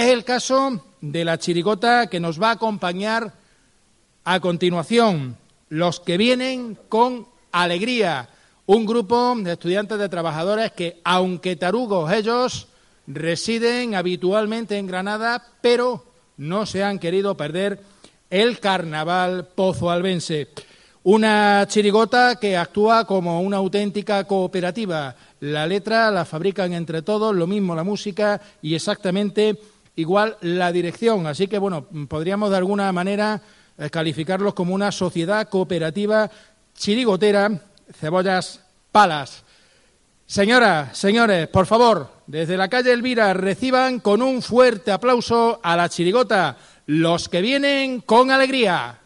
Es el caso de la chirigota que nos va a acompañar a continuación, los que vienen con alegría, un grupo de estudiantes de trabajadores que, aunque tarugos ellos, residen habitualmente en Granada, pero no se han querido perder el carnaval pozoalbense. Una chirigota que actúa como una auténtica cooperativa. La letra la fabrican entre todos, lo mismo la música y exactamente igual la dirección. Así que, bueno, podríamos de alguna manera eh, calificarlos como una sociedad cooperativa chirigotera, cebollas palas. Señoras, señores, por favor, desde la calle Elvira reciban con un fuerte aplauso a la chirigota, los que vienen con alegría.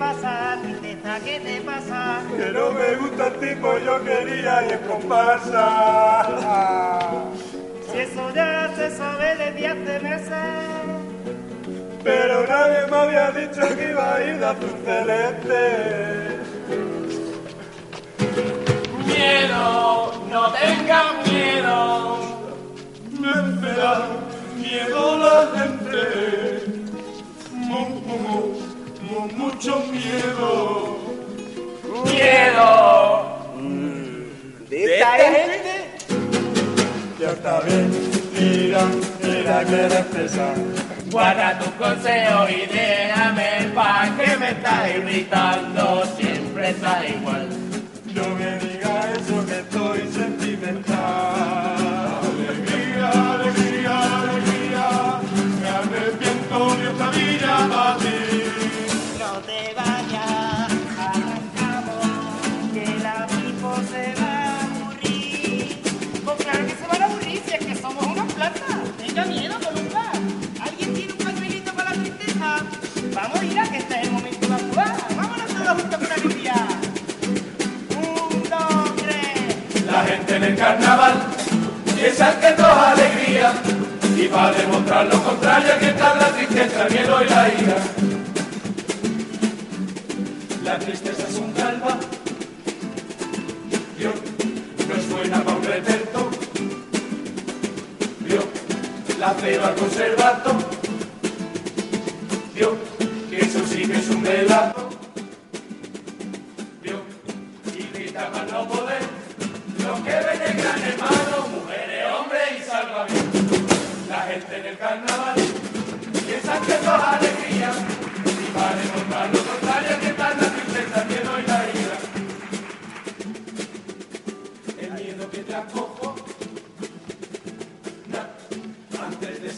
Pasa, tristeza? ¿Qué te pasa? Que no me gusta el tipo, yo quería ir en comparsa. Si eso ya se sabe desde hace meses. Pero nadie me había dicho que iba a ir de azul celeste. Miedo, no tengan miedo. Me da miedo la gente mucho miedo. Miedo. ¿De esta gente? Ya está bien, mira, mira que eres pesa. Guarda tu consejo y déjame el pan que me está irritando, siempre está igual. No me carnaval. Piensan que todo alegría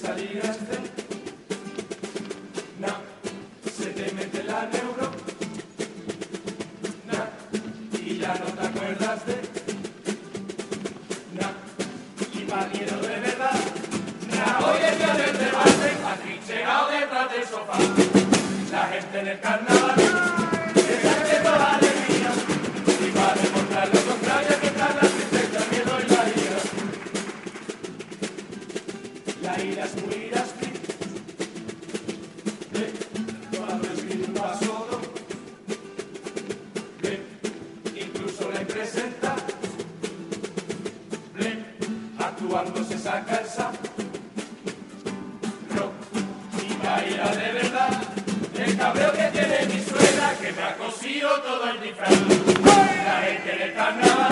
Salir a de... No, se te mete la neura. tablero que tiene mi suegra que me ha cosido todo el disfraz. La gente del carnaval.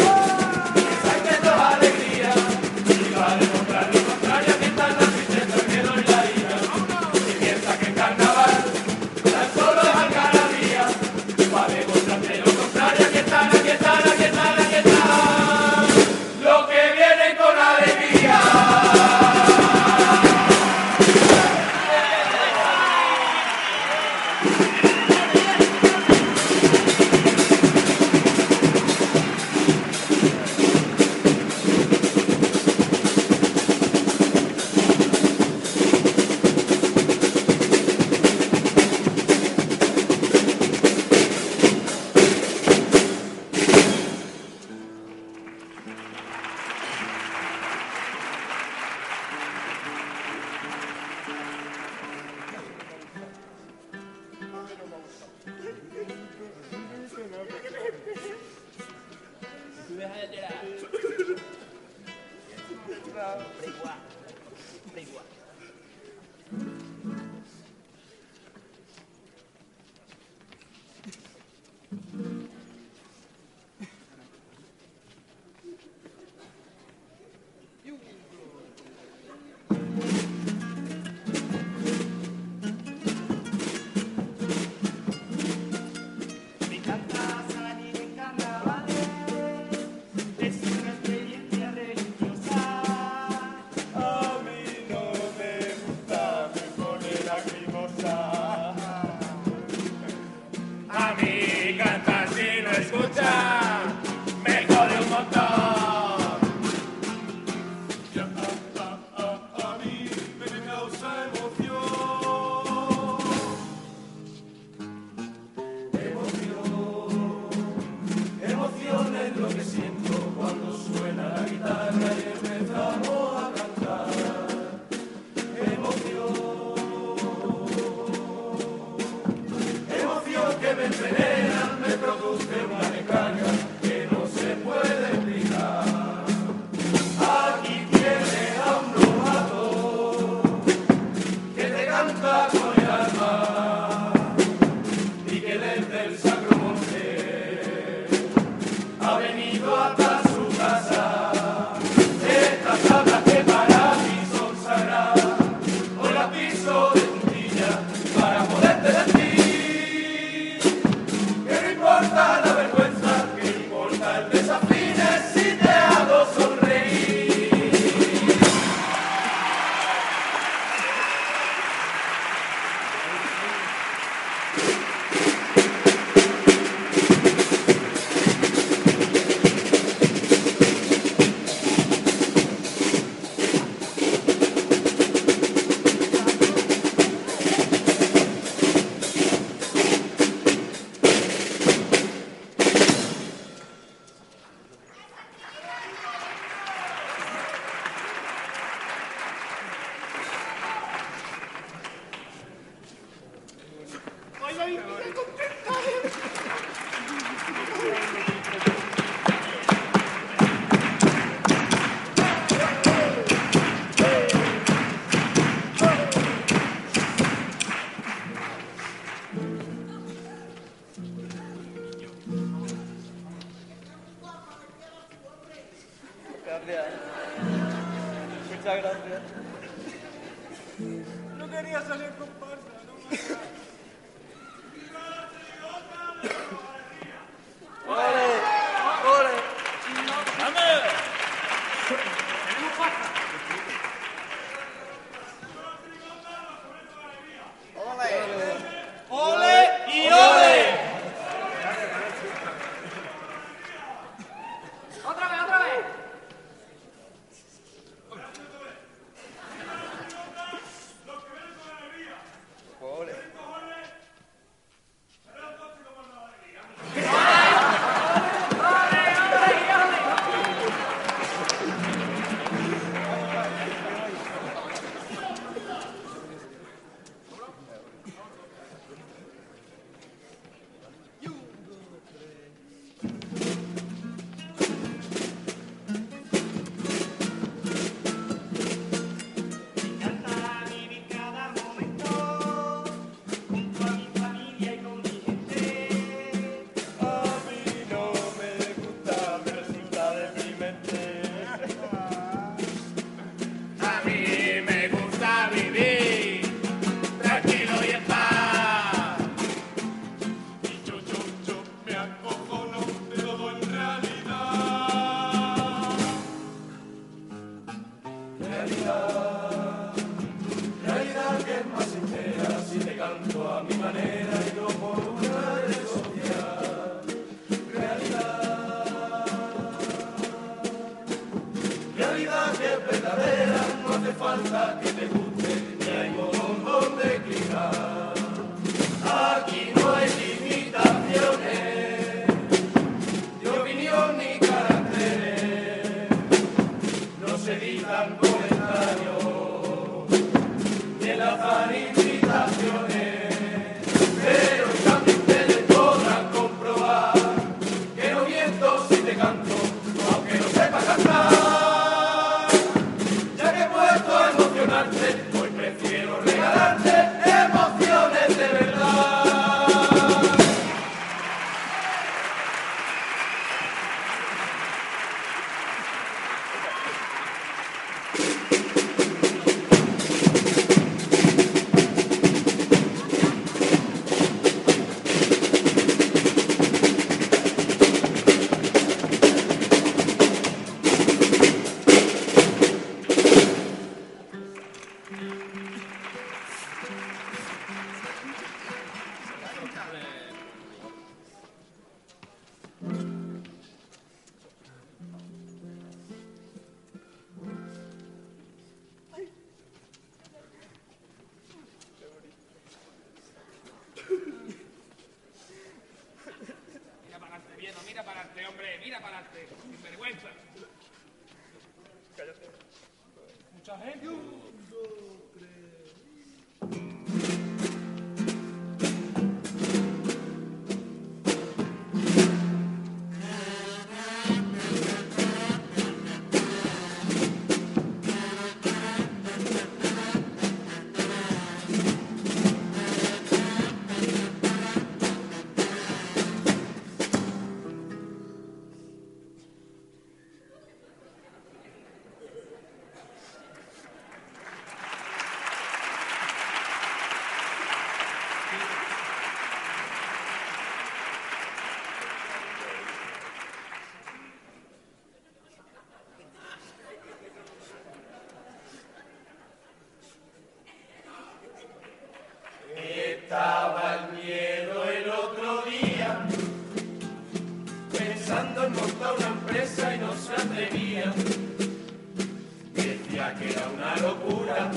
locura.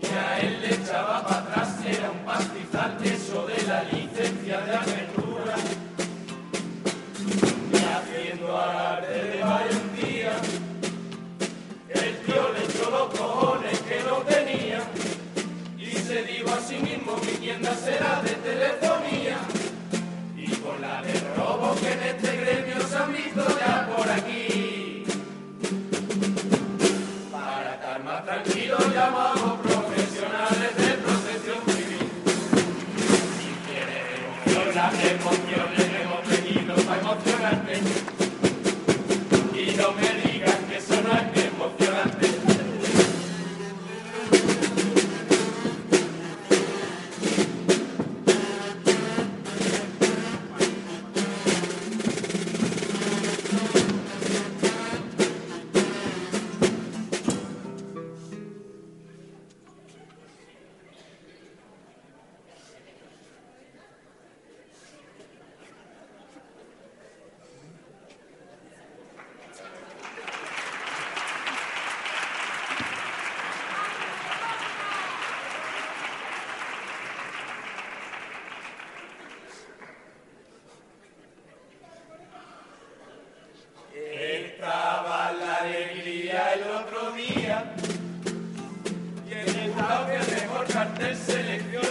Que a él le echaba para atrás, era un pastizal eso de la licencia de apertura. Y haciendo arte de valentía, el tío le echó los cojones que no tenía. Y se dijo a sí mismo, mi tienda será de telefonía. Y con la de robo que le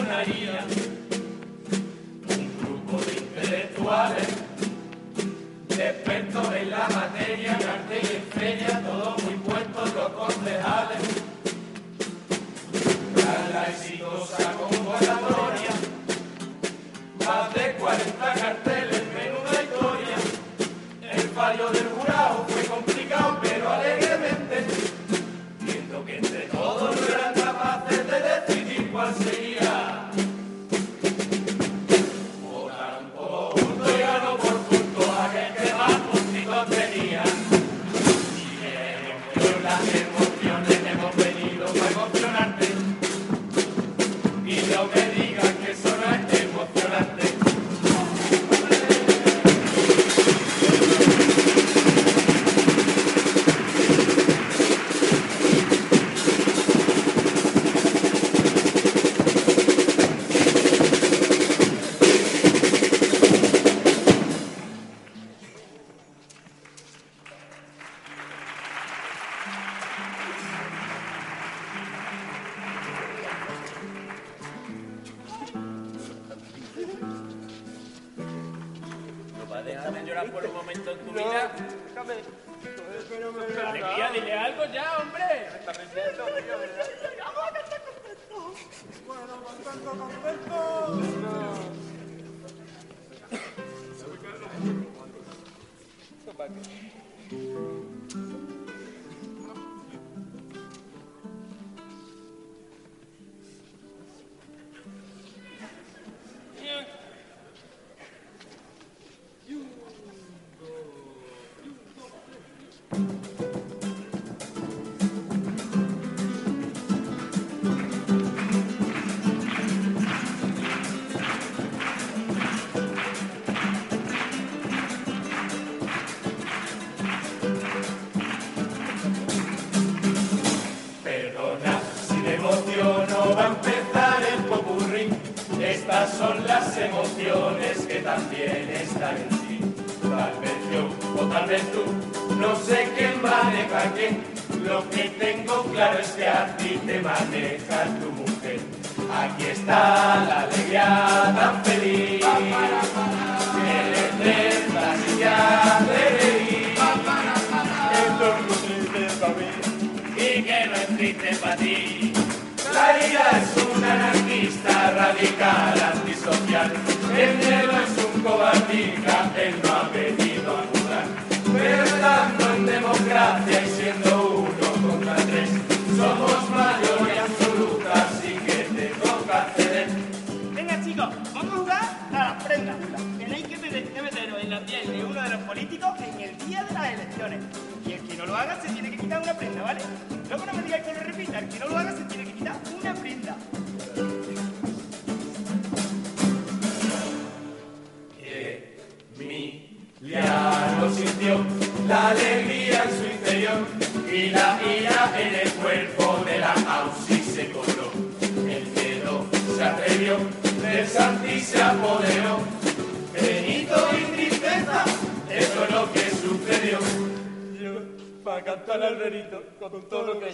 maría. Un grupo de intelectuales, expertos en la materia, en arte y todos muy puestos los concejales. Tras la exitosa convocatoria, más de 40 carteles, menuda historia. El fallo del emociones que también están en ti. Tal vez yo o tal vez tú, no sé quién maneja a quién. Lo que tengo claro es que a ti te maneja tu mujer. Aquí está la alegría tan feliz. Que le la silla de reír. Esto es triste para mí y que no es triste para ti. La ira es un anarquista radical, antisocial. El miedo es un cobardica, él no ha venido a jugar. Pero estando en democracia y siendo uno contra tres, somos mayoría absoluta, así que te toca ceder. Venga chicos, vamos a jugar a las prendas. Tenéis que meteros en la piel de uno de los políticos en el día de las elecciones. Y el que no lo haga se tiene que quitar una prenda, ¿vale? Luego no me digáis que lo repita, el que no lo haga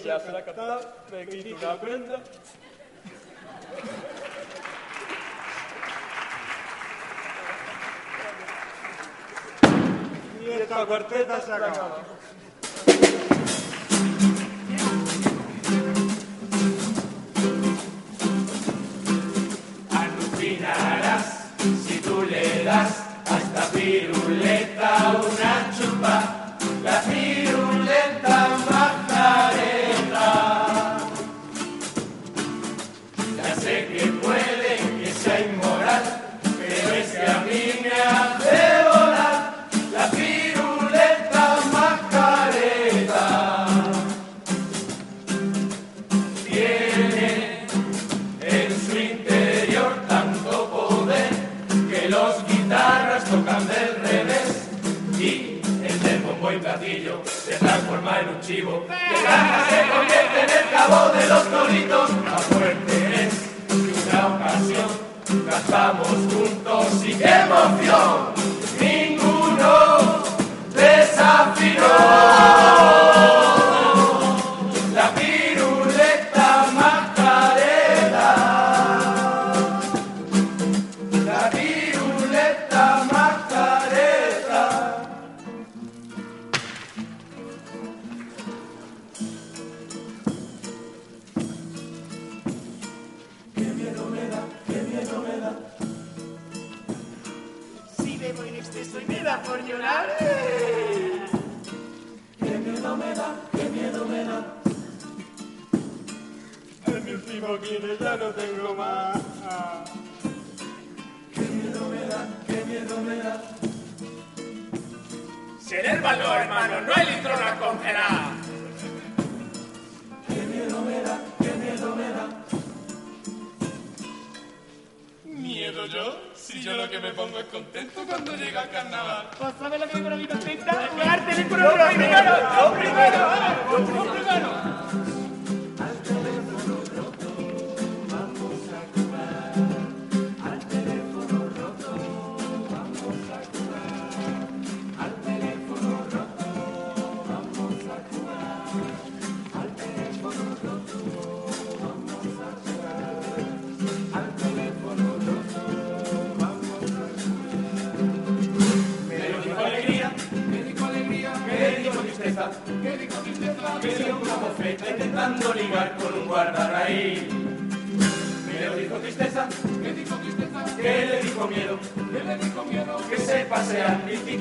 con todo lo que ya se la ha cantado, me quito una prenda. Y esta cuarteta se acaba. Alucinarás si tú le das a esta piruleta una chupa, se transforma en un chivo. Que granja se convierte en el cabo de los toritos la fuerte es que una ocasión. Cantamos juntos y qué emoción. Ninguno desafinó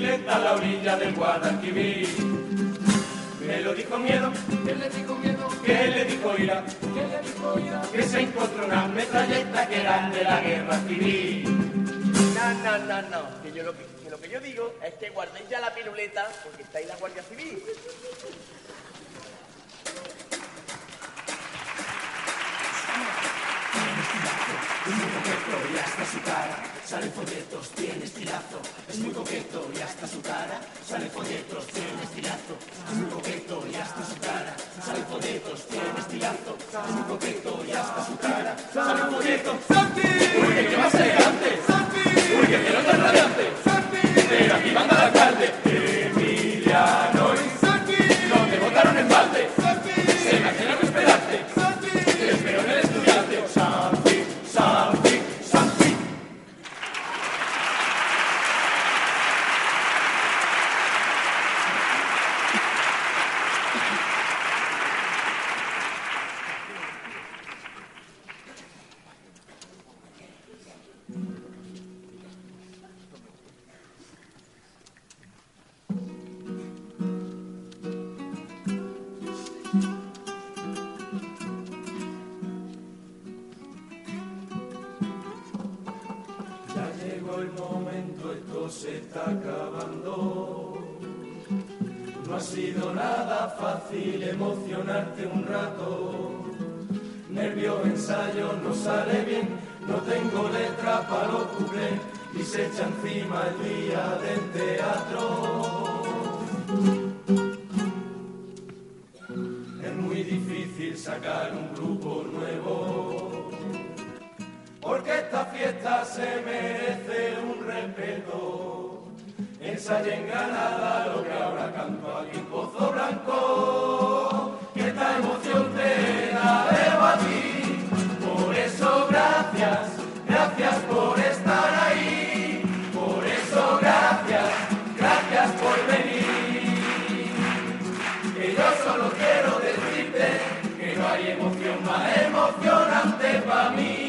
bicicleta a la orilla del Guadalquivir. Me lo dijo miedo, que le dijo miedo, que le dijo ira, que le dijo ira, que se encontró una metralleta que eran de la guerra civil. No, no, no, no. Que yo lo que, que lo que yo digo es que guardéis ya la piruleta porque está ahí la Guardia Civil. Es muy coqueto y hasta su cara sale folletos, tiene estilazo. Es muy coqueto y hasta su cara sale folletos, tiene estilazo. Es muy coqueto y hasta su cara sale folletos, tiene estilazo. Es muy coqueto y hasta su cara sale folletos. ¡Santi! ¡Uy, que más elegante! ¡Santi! ¡Uy, que tan radiante! ¡Santi! Pero aquí manda el alcalde ensayo, no sale bien, no tengo letra para los cuplés y se echa encima el día del teatro. Es muy difícil sacar un grupo nuevo. Porque esta fiesta se merece un respeto. Ensaya en Granada lo que ahora canto aquí en emoción más emocionante para mí.